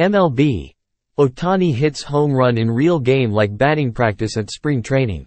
MLB. Otani hits home run in real game like batting practice at spring training.